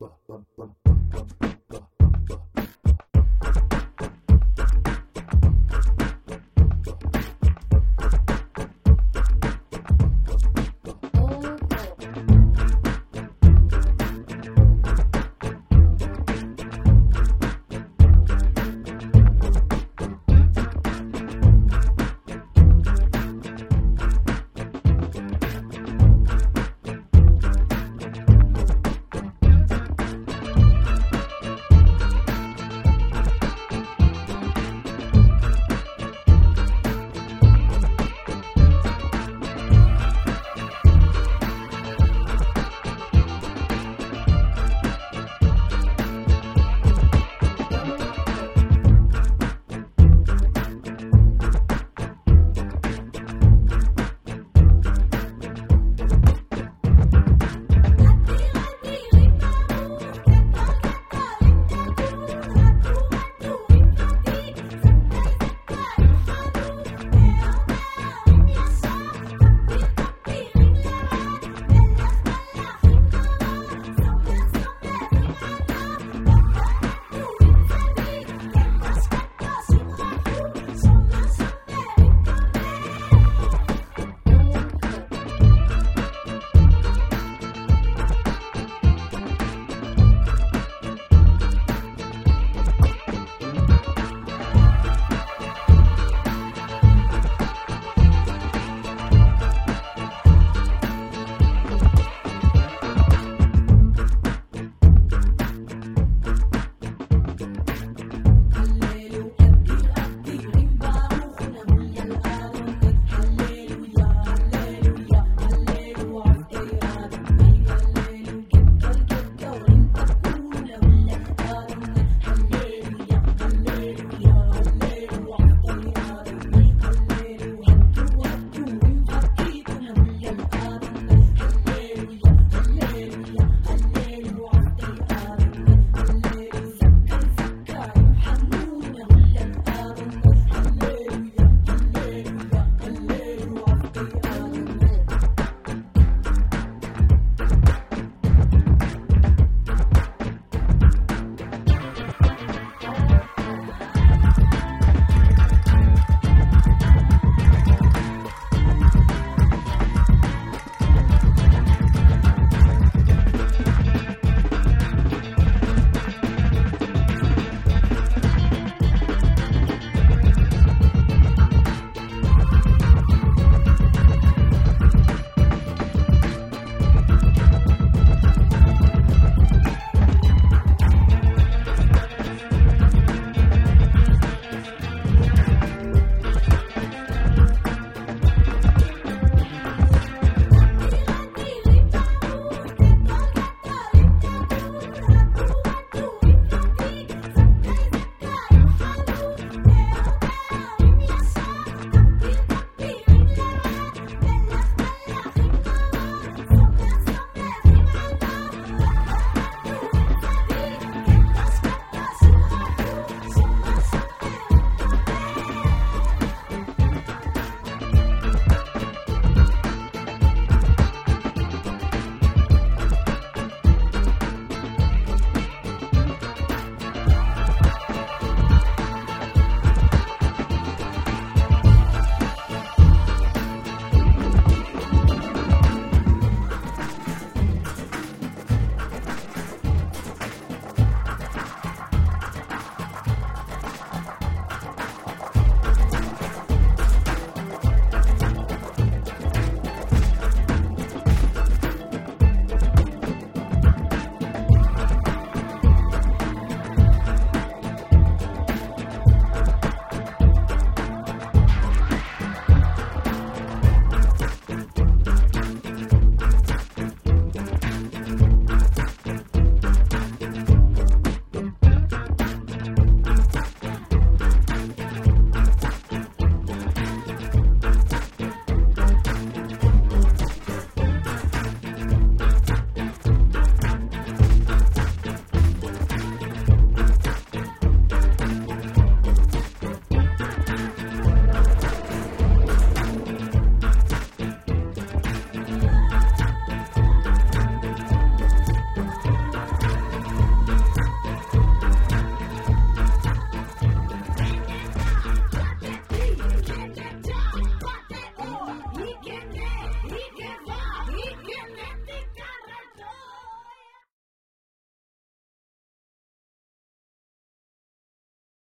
but,